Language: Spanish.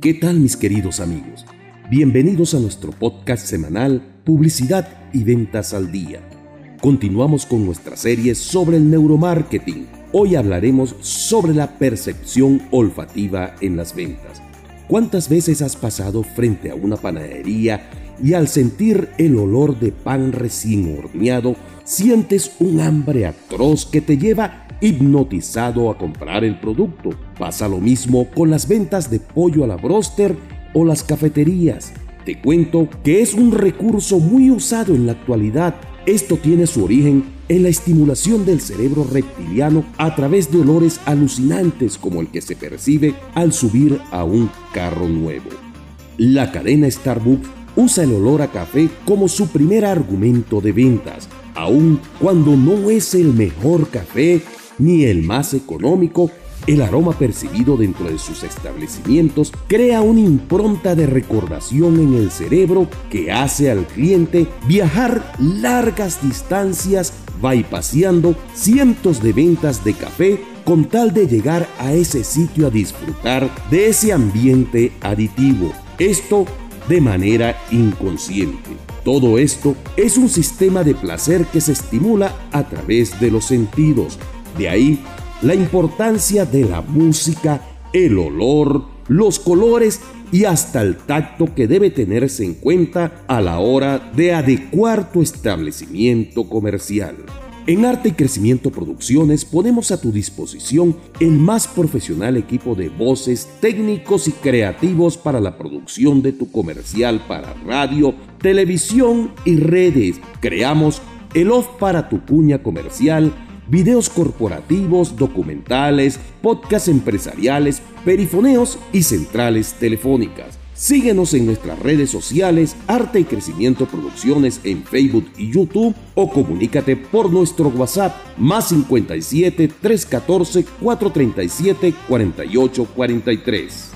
¿Qué tal mis queridos amigos? Bienvenidos a nuestro podcast semanal Publicidad y Ventas al Día. Continuamos con nuestra serie sobre el neuromarketing. Hoy hablaremos sobre la percepción olfativa en las ventas. ¿Cuántas veces has pasado frente a una panadería y al sentir el olor de pan recién horneado, sientes un hambre atroz que te lleva hipnotizado a comprar el producto. Pasa lo mismo con las ventas de pollo a la broster o las cafeterías. Te cuento que es un recurso muy usado en la actualidad. Esto tiene su origen en la estimulación del cerebro reptiliano a través de olores alucinantes como el que se percibe al subir a un carro nuevo. La cadena Starbucks usa el olor a café como su primer argumento de ventas, aun cuando no es el mejor café ni el más económico, el aroma percibido dentro de sus establecimientos crea una impronta de recordación en el cerebro que hace al cliente viajar largas distancias bypaseando cientos de ventas de café con tal de llegar a ese sitio a disfrutar de ese ambiente aditivo. Esto de manera inconsciente. Todo esto es un sistema de placer que se estimula a través de los sentidos, de ahí la importancia de la música, el olor, los colores y hasta el tacto que debe tenerse en cuenta a la hora de adecuar tu establecimiento comercial. En Arte y Crecimiento Producciones ponemos a tu disposición el más profesional equipo de voces, técnicos y creativos para la producción de tu comercial para radio, televisión y redes. Creamos el off para tu cuña comercial videos corporativos, documentales, podcasts empresariales, perifoneos y centrales telefónicas. Síguenos en nuestras redes sociales Arte y Crecimiento Producciones en Facebook y YouTube o comunícate por nuestro WhatsApp más 57 314 437 4843.